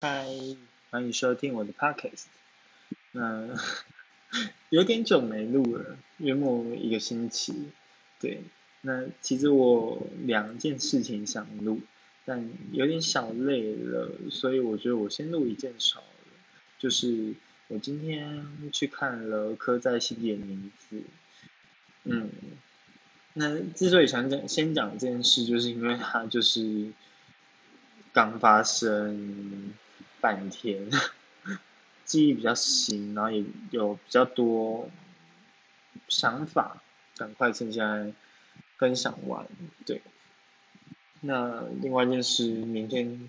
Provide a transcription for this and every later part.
嗨，欢迎收听我的 podcast。那 有点久没录了，约莫一个星期。对，那其实我两件事情想录，但有点小累了，所以我觉得我先录一件好了。就是我今天去看了《刻在心底的名字》。嗯，那之所以想讲先讲这件事，就是因为它就是刚发生半天，记忆比较新，然后也有比较多想法，赶快趁现在分享完。对，那另外一件事，明天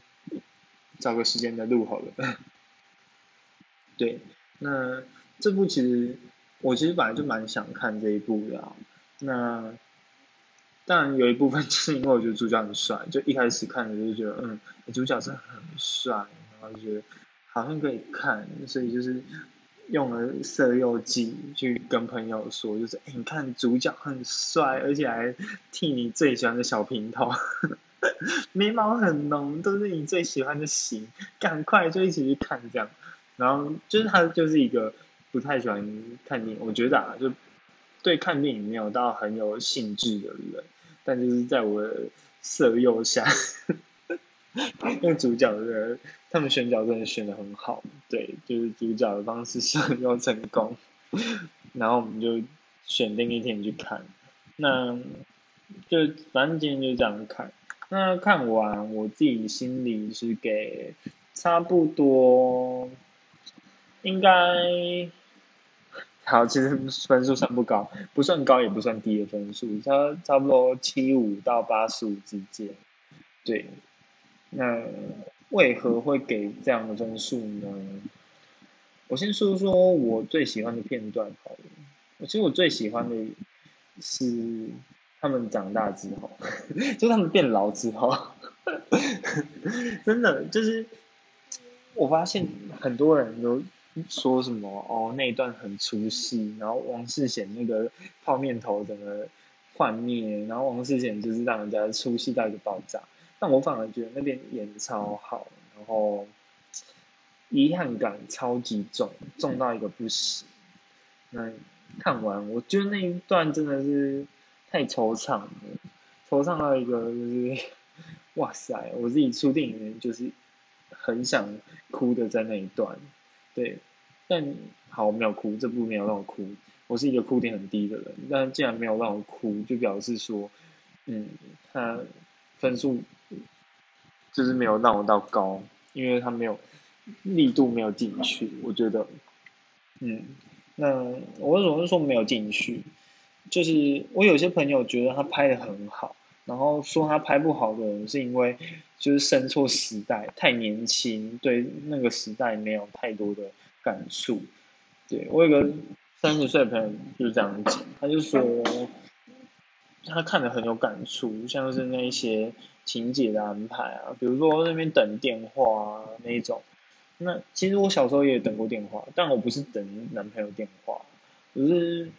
找个时间再录好了。对，那这部其实我其实本来就蛮想看这一部的，那当然有一部分是因为我觉得主角很帅，就一开始看的就觉得，嗯，主角真的很帅，然后就觉得好像可以看，所以就是用了色诱计去跟朋友说，就是哎，你看主角很帅，而且还剃你最喜欢的小平头，眉毛很浓，都是你最喜欢的型，赶快就一起去看这样。然后就是他就是一个不太喜欢看电影，我觉得啊，就对看电影没有到很有兴致的人，但就是在我的色诱下，那主角的他们选角真的选的很好，对，就是主角的方式色诱成功，然后我们就选定一天去看，那就反正今天就这样看，那看完我自己心里是给差不多。应该好，其实分数算不高，不算高也不算低的分数，差差不多七五到八十五之间。对，那为何会给这样的分数呢？我先说说我最喜欢的片段好了。我其实我最喜欢的是他们长大之后，就他们变老之后，真的就是我发现很多人都。说什么哦？那一段很出戏，然后王世贤那个泡面头整个幻灭，然后王世贤就是让人家出戏到一个爆炸。但我反而觉得那边演超好，然后遗憾感超级重，重到一个不行。那看完，我觉得那一段真的是太惆怅了，惆怅到一个就是，哇塞！我自己出电影院就是很想哭的在那一段。对，但好我没有哭，这部没有让我哭。我是一个哭点很低的人，但既然没有让我哭，就表示说，嗯，他分数就是没有让我到高，因为他没有力度没有进去。我觉得，嗯，那我为什么说没有进去？就是我有些朋友觉得他拍的很好，然后说他拍不好的人是因为。就是生错时代，太年轻，对那个时代没有太多的感触。对我有个三十岁的朋友就是这样讲，他就说他看的很有感触，像是那一些情节的安排啊，比如说那边等电话啊那一种。那其实我小时候也等过电话，但我不是等男朋友电话，我是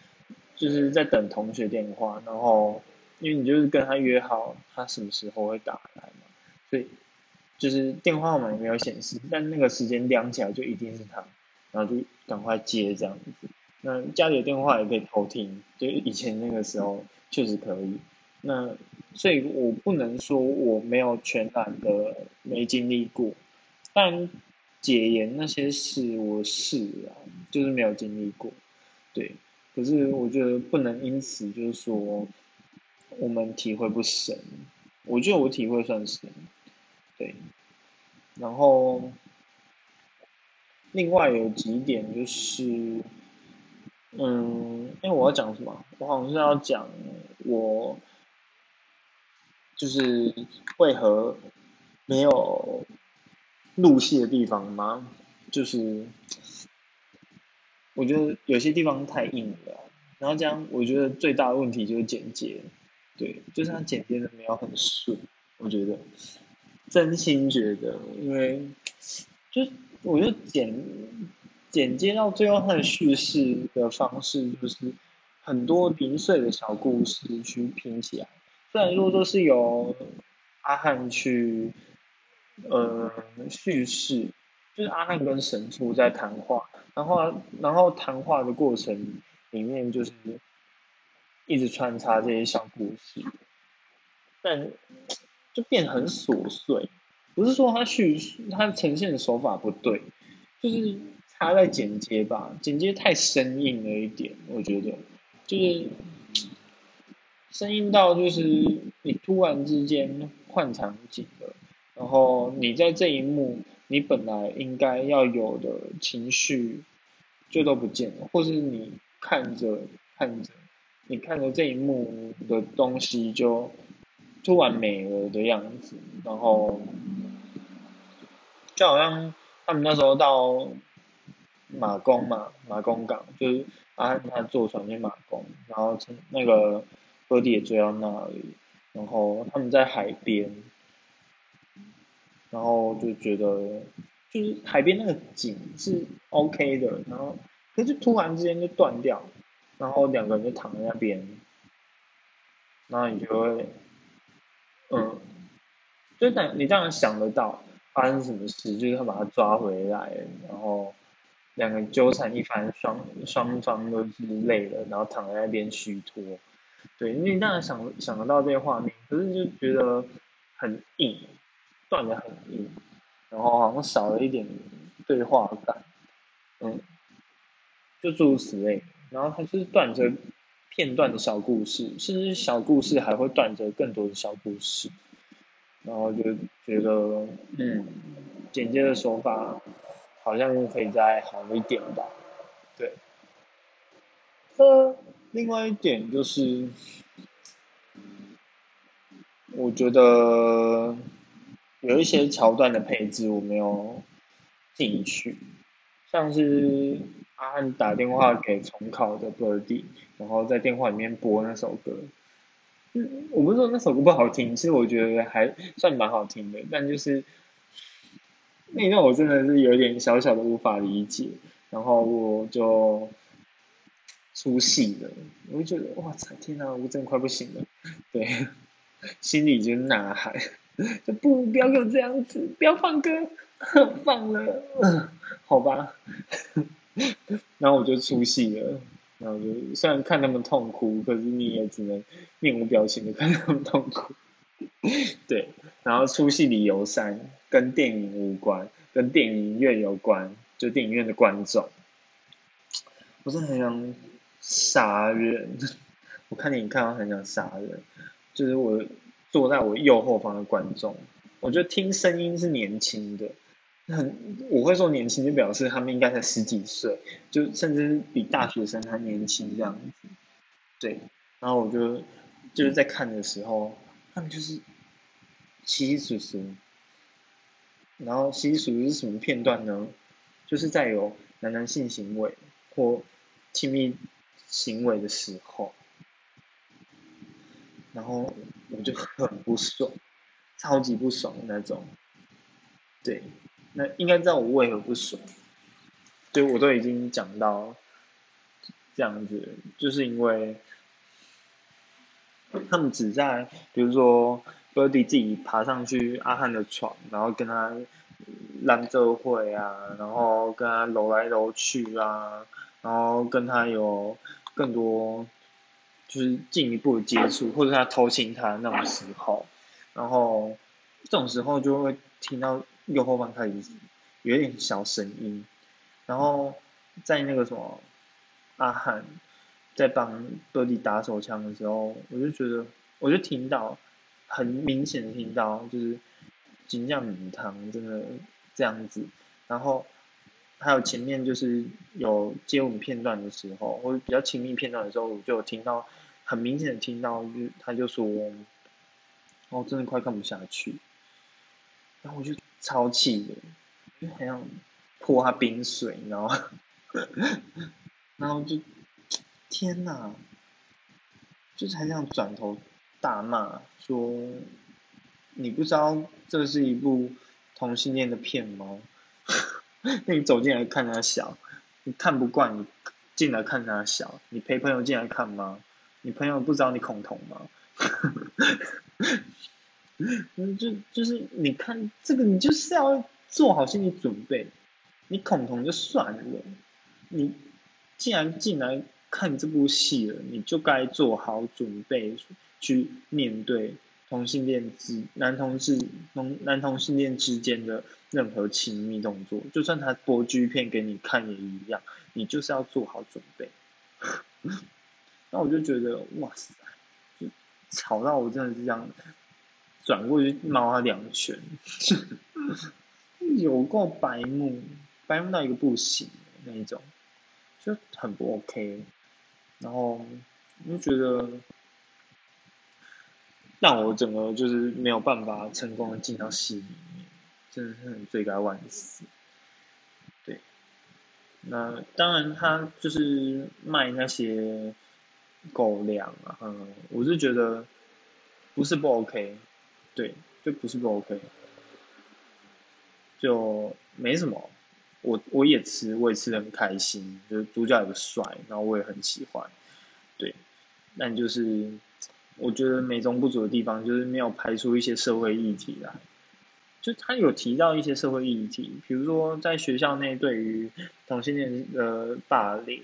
就是在等同学电话，然后因为你就是跟他约好他什么时候会打来嘛。所以，就是电话号码也没有显示，但那个时间亮起来就一定是他，然后就赶快接这样子。那家里的电话也可以偷听，就以前那个时候确实可以。那所以我不能说我没有全然的没经历过，但解严那些事我是啊，就是没有经历过。对，可是我觉得不能因此就是说我们体会不深，我觉得我体会算深。对，然后另外有几点就是，嗯，因为我要讲什么？我好像是要讲我就是为何没有入戏的地方吗？就是我觉得有些地方太硬了，然后这样我觉得最大的问题就是剪接，对，就是它剪接的没有很顺，我觉得。真心觉得，因为就我觉得剪剪接到最后，它的叙事的方式就是很多零碎的小故事去拼起来。虽然说都是由阿汉去呃叙事，就是阿汉跟神父在谈话，然后然后谈话的过程里面就是一直穿插这些小故事，但就变很琐碎。不是说他叙他呈现的手法不对，就是他在剪接吧，剪接太生硬了一点，我觉得就是生硬到就是你突然之间换场景了，然后你在这一幕你本来应该要有的情绪就都不见了，或是你看着看着你看着这一幕的东西就突然没了的样子，然后。就好像他们那时候到马公嘛，马公港，就是阿汉他坐船去马公，然后从那个波迪也追到那里，然后他们在海边，然后就觉得就是海边那个景是 OK 的，然后可是突然之间就断掉，然后两个人就躺在那边，然后你就会，嗯，就等你这样想得到。发生什么事？就是他把他抓回来，然后两个纠缠一番，双双方都是累了，然后躺在那边虚脱。对，你当然想想得到这些画面，可是就觉得很硬，断的很硬，然后好像少了一点对话感，嗯，就诸如此类。然后它就是断着片段的小故事，甚至小故事还会断着更多的小故事。然后就觉得，嗯，剪接的手法好像可以再好一点吧，对。呃，另外一点就是，我觉得有一些桥段的配置我没有进去，像是阿汉打电话给重考的 Birdy，然后在电话里面播那首歌。嗯，我不是说那首歌不好听，其实我觉得还算蛮好听的，但就是那段我真的是有点小小的无法理解，然后我就出戏了，我就觉得哇塞，天哪，我真的快不行了，对，心里就呐喊，就不不要给我这样子，不要放歌，放了，好吧，然后我就出戏了。然后就虽然看他们痛哭，可是你也只能面无表情的看他们痛哭。对，然后出戏理由三跟电影无关，跟电影院有关，就电影院的观众，我真的很想杀人。我看电影看到很想杀人，就是我坐在我右后方的观众，我觉得听声音是年轻的。很，我会说年轻，就表示他们应该才十几岁，就甚至比大学生还年轻这样子。对，然后我就就是在看的时候，他们就是稀稀疏疏，然后稀稀疏疏是什么片段呢？就是在有男男性行为或亲密行为的时候，然后我就很不爽，超级不爽那种，对。那应该知道我为何不爽，对我都已经讲到这样子，就是因为他们只在比如说 Birdy 自己爬上去阿汉的床，然后跟他揽着会啊，然后跟他揉来揉去啊，然后跟他有更多就是进一步的接触，或者他偷亲他那种时候，然后这种时候就会听到。右后方开始有点小声音，然后在那个什么阿汉在帮波迪打手枪的时候，我就觉得我就听到很明显的听到就是金酱米汤真的这样子，然后还有前面就是有接吻片段的时候，或者比较亲密片段的时候，我就听到很明显的听到，就他就说，哦，真的快看不下去，然后我就。超气的，就很想泼他冰水，你知道吗？然后就天哪，就是很想转头大骂，说你不知道这是一部同性恋的片吗？那你走进来看他笑，你看不惯你进来看他笑，你陪朋友进来看吗？你朋友不知道你恐同吗？就就是你看这个，你就是要做好心理准备。你恐同就算了，你既然进来看这部戏了，你就该做好准备去面对同性恋之男同志同男同性恋之间的任何亲密动作，就算他播剧片给你看也一样，你就是要做好准备。那我就觉得哇塞，就吵到我真的是这样，转过去猫他两拳，有够白目，白目到一个不行那一种，就很不 OK。然后我就觉得，让我整个就是没有办法成功的进到戏里面，真的是很罪该万死。对，那当然他就是卖那些。狗粮啊，嗯，我是觉得不是不 OK，对，就不是不 OK，就没什么，我我也吃，我也吃的很开心，就是主角也帅，然后我也很喜欢，对，但就是我觉得美中不足的地方就是没有拍出一些社会议题来，就他有提到一些社会议题，比如说在学校内对于同性恋的霸凌，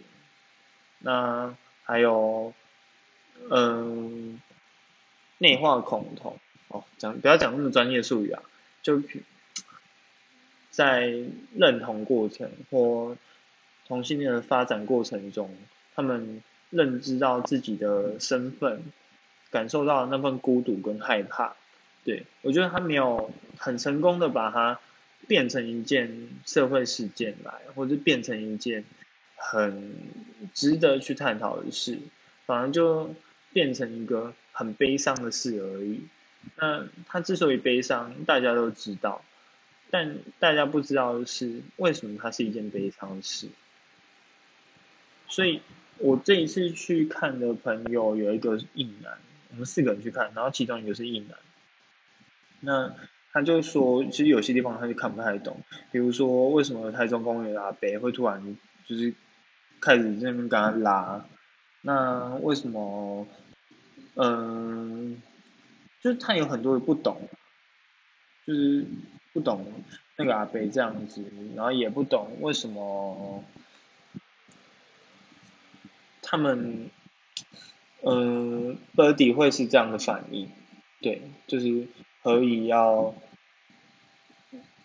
那。还有，嗯，内化恐同哦，讲不要讲那么专业术语啊，就在认同过程或同性恋的发展过程中，他们认知到自己的身份，感受到那份孤独跟害怕，对我觉得他没有很成功的把它变成一件社会事件来，或者变成一件。很值得去探讨的事，反而就变成一个很悲伤的事而已。那他之所以悲伤，大家都知道，但大家不知道的是，为什么它是一件悲伤的事。所以我这一次去看的朋友有一个硬男，我们四个人去看，然后其中一个是硬男。那他就说，其实有些地方他就看不太懂，比如说为什么台中公园阿北会突然就是。开始这边跟他拉，那为什么？嗯，就是他有很多的不懂，就是不懂那个阿北这样子，然后也不懂为什么他们，嗯，Birdy 会是这样的反应，对，就是何以要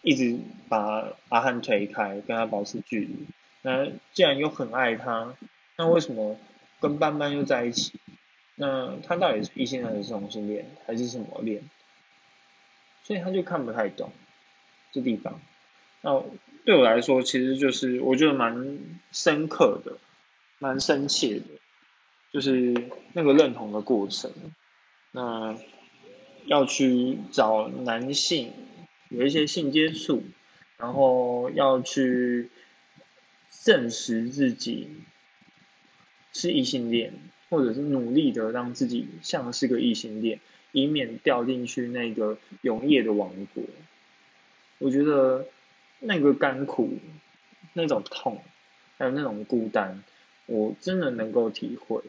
一直把阿汉推开，跟他保持距离。那既然又很爱他，那为什么跟班班又在一起？那他到底是异性恋还是同性恋，还是什么恋？所以他就看不太懂这地方。那对我来说，其实就是我觉得蛮深刻的，蛮深切的，就是那个认同的过程。那要去找男性有一些性接触，然后要去。证实自己是异性恋，或者是努力的让自己像是个异性恋，以免掉进去那个永夜的王国。我觉得那个甘苦、那种痛，还有那种孤单，我真的能够体会。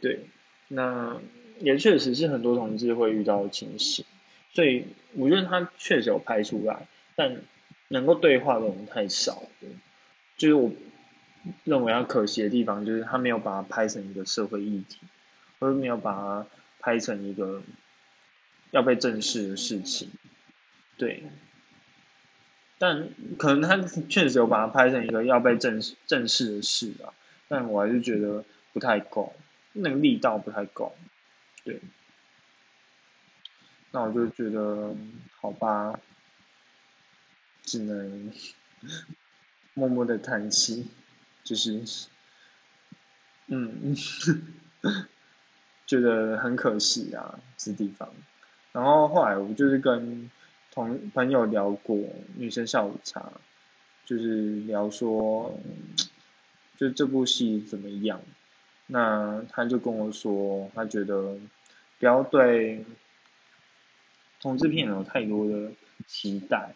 对，那也确实是很多同志会遇到的情形，所以我觉得他确实有拍出来，但能够对话的人太少了，就是我。认为他可惜的地方，就是他没有把它拍成一个社会议题，或者没有把它拍成一个要被正视的事情。对，但可能他确实有把它拍成一个要被正正视的事啊，但我还是觉得不太够，那个力道不太够。对，那我就觉得好吧，只能默默的叹息。就是，嗯，觉得很可惜啊，这地方。然后后来我就是跟同朋友聊过女生下午茶，就是聊说，就这部戏怎么样？那他就跟我说，他觉得不要对同志片有太多的期待。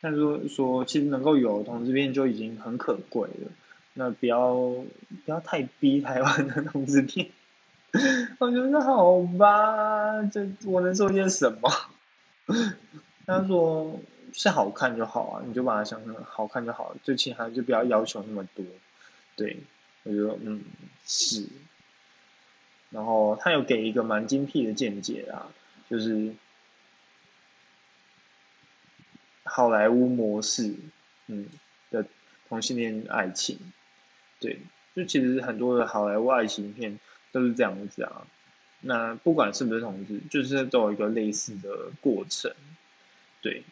他说说，其实能够有同志片就已经很可贵了。那不要不要太逼台湾的同志片，我觉得好吧，这我能做些什么？他说是好看就好啊，你就把它想成好看就好了，就其他就不要要求那么多。对，我觉得嗯是。然后他有给一个蛮精辟的见解啊，就是好莱坞模式，嗯的同性恋爱情，对，就其实很多的好莱坞爱情片都是这样子啊。那不管是不是同志，就是都有一个类似的过程，对，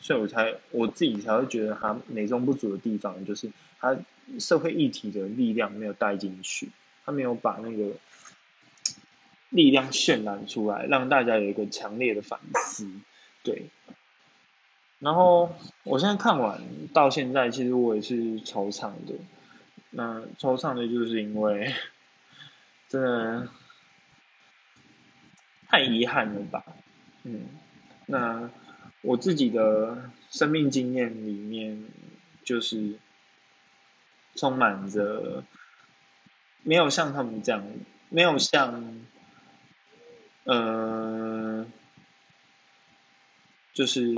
所以我才我自己才会觉得他美中不足的地方，就是他社会议题的力量没有带进去，他没有把那个。力量渲染出来，让大家有一个强烈的反思，对。然后我现在看完到现在，其实我也是惆怅的。那惆怅的就是因为真的太遗憾了吧？嗯，那我自己的生命经验里面，就是充满着没有像他们这样，没有像。嗯，就是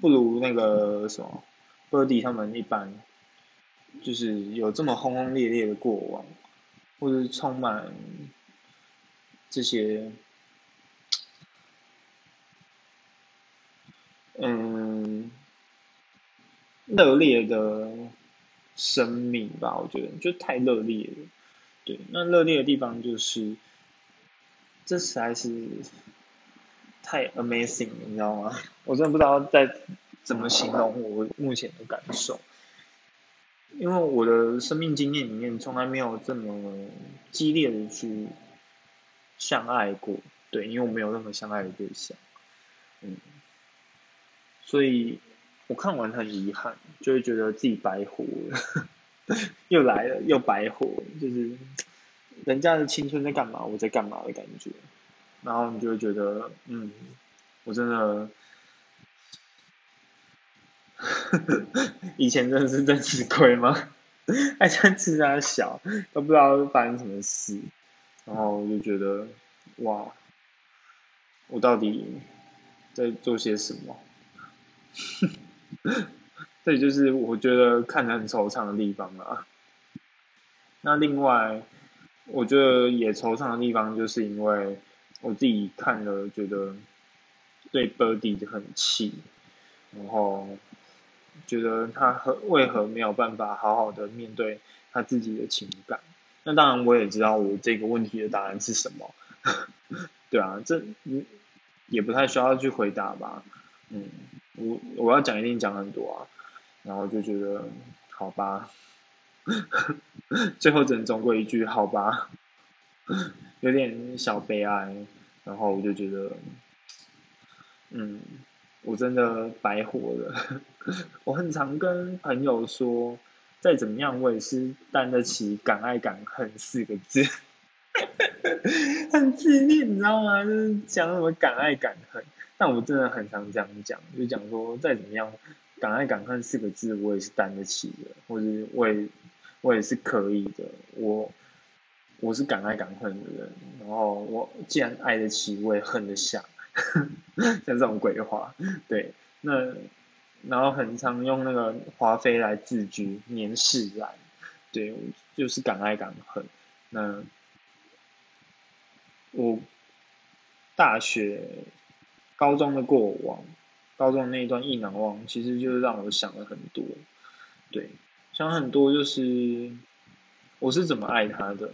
不如那个什么，Birdy 他们一般，就是有这么轰轰烈烈的过往，或者是充满这些，嗯，热烈的生命吧，我觉得就太热烈了。对，那热烈的地方就是。这实在是太 amazing，你知道吗？我真的不知道在怎么形容我目前的感受，因为我的生命经验里面从来没有这么激烈的去相爱过，对，因为我没有任何相爱的对象，嗯，所以我看完很遗憾，就会觉得自己白活了，又来了又白活，就是。人家的青春在干嘛？我在干嘛的感觉，然后你就会觉得，嗯，我真的，以前真的是真吃亏吗？还在吃他小，都不知道发生什么事，然后我就觉得，哇，我到底在做些什么？这就是我觉得看得很惆怅的地方啊。那另外。我觉得也惆怅的地方，就是因为我自己看了，觉得对 Birdy 很气，然后觉得他何为何没有办法好好的面对他自己的情感？那当然我也知道我这个问题的答案是什么，对啊，这也不太需要去回答吧，嗯，我我要讲一定讲很多啊，然后就觉得好吧。最后只能总归一句，好吧，有点小悲哀。然后我就觉得，嗯，我真的白活了。我很常跟朋友说，再怎么样我也是担得起“敢爱敢恨”四个字，很自恋，你知道吗？就是讲什么“敢爱敢恨”，但我真的很常这样讲，就讲说再怎么样“敢爱敢恨”四个字我也是担得起的，或者我也。我也是可以的，我我是敢爱敢恨的人，然后我既然爱得起，我也恨得下，像这种鬼话，对，那然后很常用那个华妃来自居，年世兰，对，就是敢爱敢恨。那我大学、高中的过往，高中那一段意难忘，其实就是让我想了很多，对。想很多，就是我是怎么爱他的，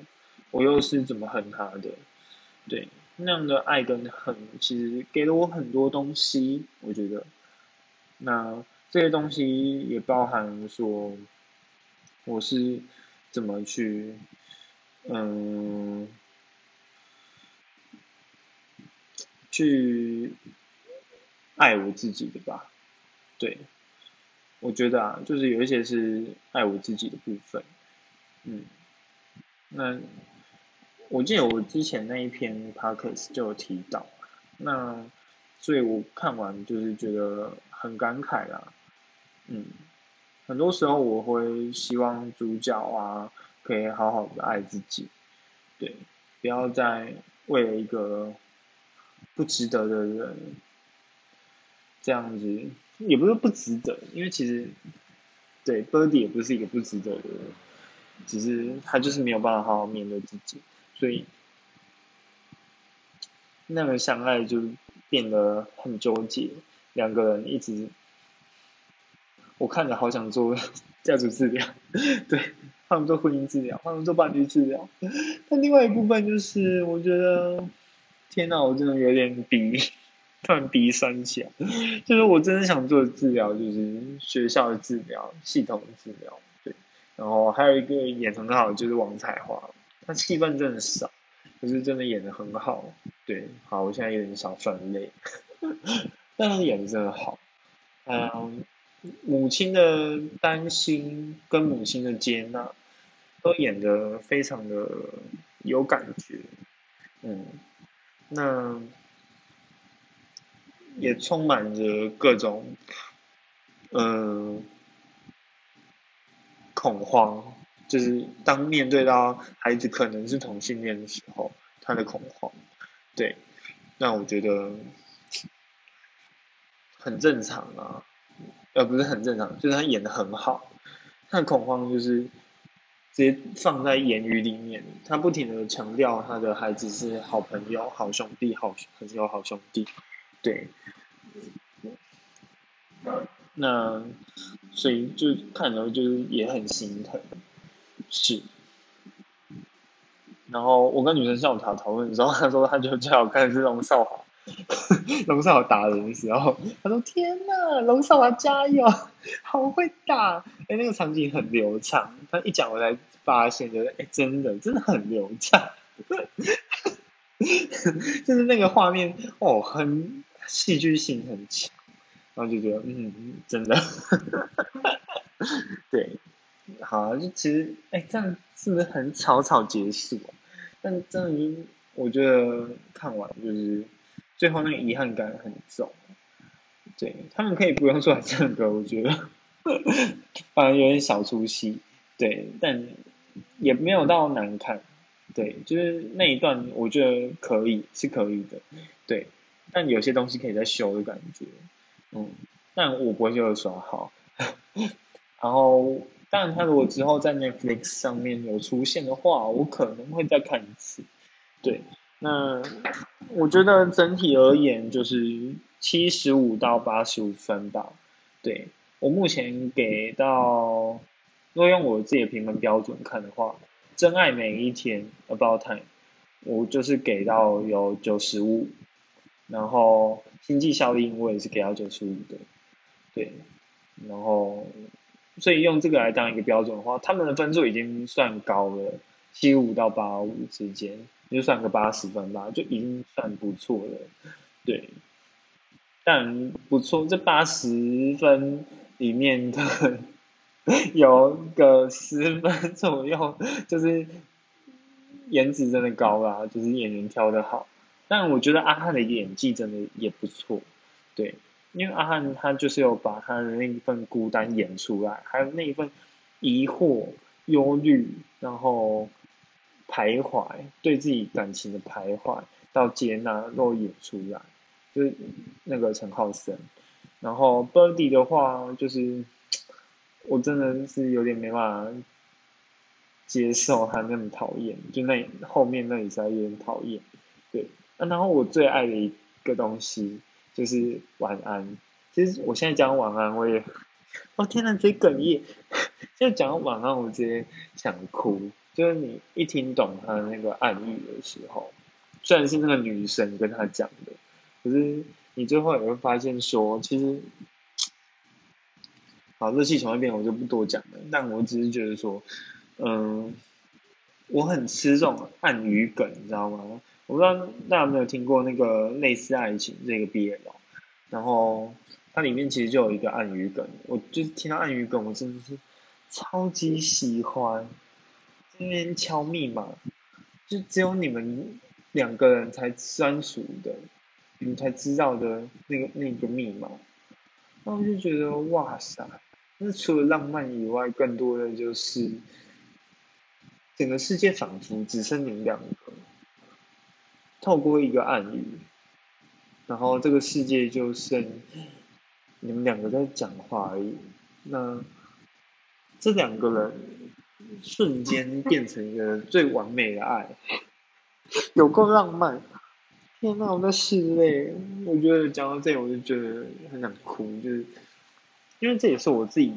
我又是怎么恨他的，对那样的爱跟恨，其实给了我很多东西。我觉得，那这些东西也包含说，我是怎么去，嗯，去爱我自己的吧，对。我觉得啊，就是有一些是爱我自己的部分，嗯，那我记得我之前那一篇 podcast 就有提到，那所以我看完就是觉得很感慨啦，嗯，很多时候我会希望主角啊可以好好的爱自己，对，不要再为了一个不值得的人这样子也不是不值得，因为其实对 Birdy 也不是一个不值得的人，只是他就是没有办法好好面对自己，所以那个相爱就变得很纠结，两个人一直，我看着好想做家族治疗，对，他们做婚姻治疗，他们做伴侣治疗，但另外一部分就是我觉得，天哪，我真的有点鼻。突然鼻酸起来，就是我真的想做的治疗，就是学校的治疗、系统的治疗，对。然后还有一个演很好就是王彩华，他戏份真的少，可是真的演的很好，对。好，我现在有点小酸泪，但他演的真的好。嗯，母亲的担心跟母亲的接纳，都演的非常的有感觉，嗯，那。也充满着各种，嗯，恐慌，就是当面对到孩子可能是同性恋的时候，他的恐慌，对，那我觉得很正常啊，呃，不是很正常，就是他演的很好，他的恐慌就是直接放在言语里面，他不停的强调他的孩子是好朋友、好兄弟、好朋友、好兄弟。对，那所以就看了就是也很心疼，是。然后我跟女生下午讨讨论的时候，她说她就最好看的是龙少华，龙少打人的时候，他说天呐，龙少华加油，好会打！哎，那个场景很流畅，他一讲我才发现，觉得哎，真的真的很流畅，就是那个画面哦，很。戏剧性很强，然后就觉得嗯，真的，对，好，就其实哎，这样是不是很草草结束？但真的就我觉得看完就是最后那个遗憾感很重，对他们可以不用出来唱歌，我觉得反而有点小出息，对，但也没有到难看，对，就是那一段我觉得可以是可以的，对。但有些东西可以再修的感觉，嗯，但我不会就刷好。然后，当然他如果之后在 Netflix 上面有出现的话，我可能会再看一次。对，那我觉得整体而言就是七十五到八十五分吧。对我目前给到，如果用我自己的评分标准看的话，真爱每一天 About Time，我就是给到有九十五。然后经济效应我也是给到九十五的，对，然后所以用这个来当一个标准的话，他们的分数已经算高了，七五到八五之间，就算个八十分吧，就已经算不错了，对，但不错，这八十分里面的有个十分左右，就是颜值真的高啦，就是演员挑的好。但我觉得阿汉的演技真的也不错，对，因为阿汉他就是有把他的那一份孤单演出来，还有那一份疑惑、忧虑，然后徘徊，对自己感情的徘徊到接纳都演出来，就是那个陈浩森，然后 Birdy 的话，就是我真的是有点没办法接受他那么讨厌，就那后面那里在有点讨厌，对。然后我最爱的一个东西就是晚安。其实我现在讲晚安，我也，哦天呐，嘴哽咽。就讲到晚安，我直接想哭。就是你一听懂他的那个暗喻的时候，虽然是那个女生跟他讲的，可是你最后也会发现说，其实，好，热气球那边我就不多讲了。但我只是觉得说，嗯，我很吃这种暗语梗，你知道吗？我不知道大家有没有听过那个类似爱情这个 BL，然后它里面其实就有一个暗语梗，我就是听到暗语梗，我真的是超级喜欢。这边敲密码，就只有你们两个人才专属的，你们才知道的那个那个密码，那我就觉得哇塞，那除了浪漫以外，更多的就是整个世界仿佛只剩你们两个。透过一个暗语，然后这个世界就剩你们两个在讲话而已。那这两个人瞬间变成一个最完美的爱，有够浪漫。天哪，我在室内，我觉得讲到这，我就觉得很想哭，就是因为这也是我自己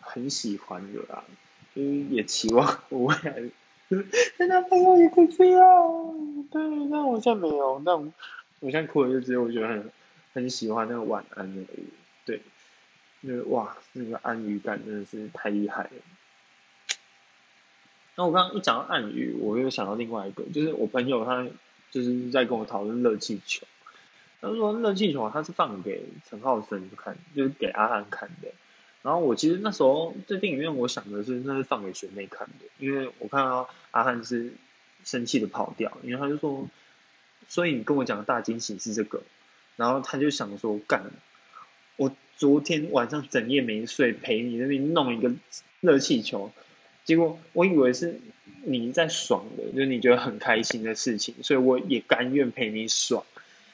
很喜欢的啦，就是也期望我未来的男朋友也可以这样。对，但我现在没有，但我我现在哭的就只有我觉得很很喜欢那个晚安而已。对，就是哇，那个安语感真的是太厉害了。那我刚刚一讲到暗语，我又想到另外一个，就是我朋友他。就是在跟我讨论热气球，他说热气球他是放给陈浩森看，就是给阿汉看的。然后我其实那时候在电影院，我想的是那是放给学妹看的，因为我看到阿汉是生气的跑掉，因为他就说，所以你跟我讲的大惊喜是这个，然后他就想说干，我昨天晚上整夜没睡，陪你那边弄一个热气球。结果我以为是你在爽的，就是你觉得很开心的事情，所以我也甘愿陪你爽。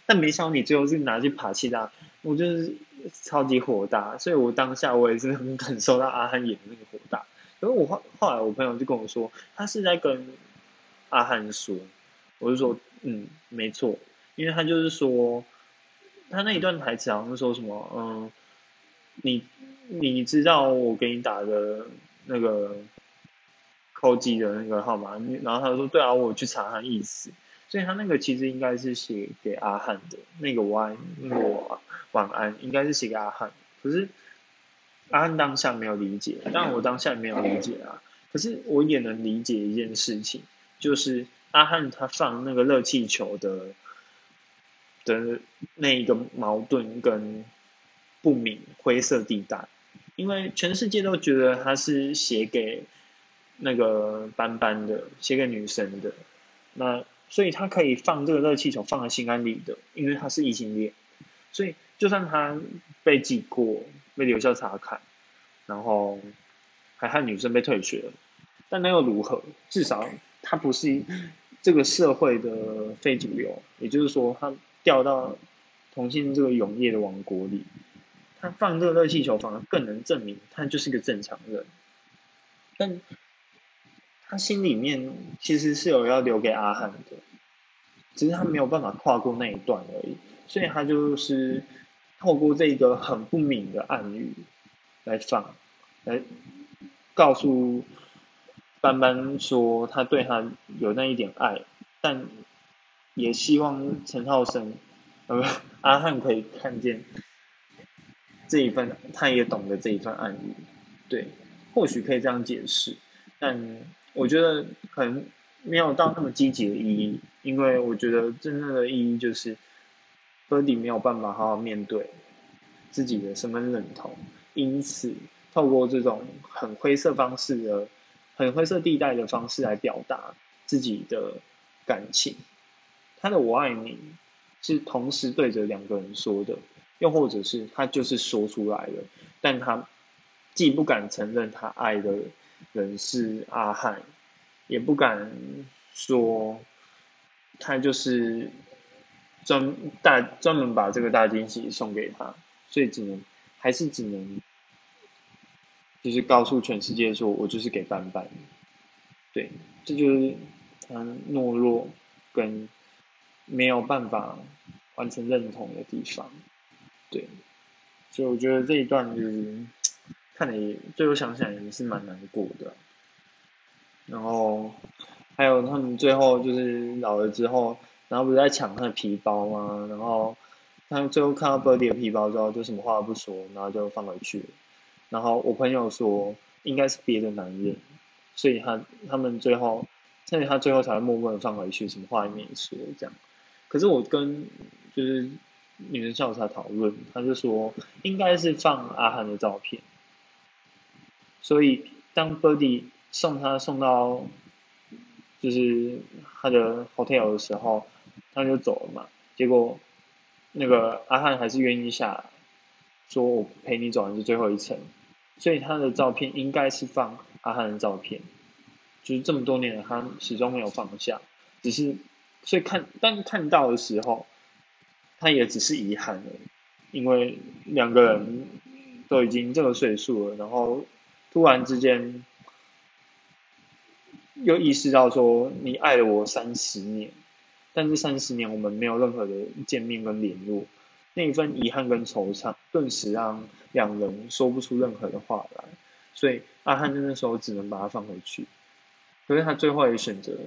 但没想到你最后是拿去爬气大，我就是超级火大，所以我当下我也是很感受到阿汉演的那个火大。然后我后后来我朋友就跟我说，他是在跟阿汉说，我就说嗯没错，因为他就是说他那一段台词好像说什么嗯，你你知道我给你打的那个。扣机的那个号码，然后他说：“对啊，我去查他意思，所以他那个其实应该是写给阿汉的，那个晚那个晚安应该是写给阿汉，可是阿汉当下没有理解，当然我当下也没有理解啊，可是我也能理解一件事情，就是阿汉他放那个热气球的的那一个矛盾跟不明灰色地带，因为全世界都觉得他是写给。”那个斑斑的，写给女生的，那所以他可以放这个热气球放在心安理得，因为他是异性恋，所以就算他被记过，被留校查看，然后还和女生被退学了，但那又如何？至少他不是这个社会的非主流，也就是说，他掉到同性这个永夜的王国里，他放这个热气球反而更能证明他就是个正常人，但。他心里面其实是有要留给阿汉的，只是他没有办法跨过那一段而已，所以他就是透过这个很不明的暗语来放，来告诉班班说他对他有那一点爱，但也希望陈浩生呃阿汉可以看见这一份，他也懂得这一份暗语，对，或许可以这样解释，但。我觉得可能没有到那么积极的意义，因为我觉得真正的意义就是 b i r d e 没有办法好好面对自己的身份认同，因此透过这种很灰色方式的、很灰色地带的方式来表达自己的感情。他的“我爱你”是同时对着两个人说的，又或者是他就是说出来了，但他既不敢承认他爱的。人人是阿汉，也不敢说他就是专大专门把这个大惊喜送给他，所以只能还是只能就是告诉全世界说我就是给斑斑，对，这就是他懦弱跟没有办法完成认同的地方，对，所以我觉得这一段就是。看你最后想想也是蛮难过的，然后还有他们最后就是老了之后，然后不是在抢他的皮包吗？然后他最后看到 Birdy 的皮包之后，就什么话都不说，然后就放回去。然后我朋友说应该是别的男人，所以他他们最后，所以他最后才会默默的放回去，什么话也没说这样。可是我跟就是女生校茶讨论，他就说应该是放阿涵的照片。所以，当 Birdy 送他送到就是他的 hotel 的时候，他就走了嘛。结果那个阿汉还是愿意下来，说我陪你走完是最后一程。所以他的照片应该是放阿汉的照片，就是这么多年了，他始终没有放下。只是所以看，但看到的时候，他也只是遗憾了。因为两个人都已经这个岁数了，然后突然之间又意识到说你爱了我三十年，但是三十年我们没有任何的见面跟联络，那一份遗憾跟惆怅，顿时让两人说不出任何的话来，所以阿汉那时候只能把它放回去，可是他最后也选择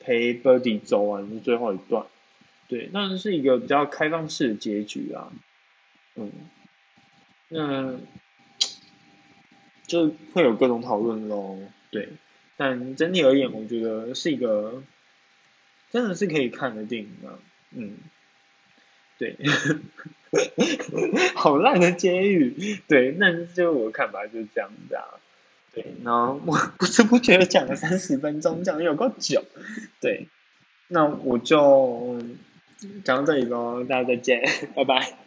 陪 Birdy 走完最后一段。对，那是一个比较开放式的结局啊，嗯，那就会有各种讨论咯，对，但整体而言，我觉得是一个真的是可以看的电影啊，嗯，对，好烂的监狱，对，那就我看法就是这样子啊，对，然后我不知不觉讲了三十分钟，讲的有够久，对，那我就。讲到这里喽，大家再见，拜拜。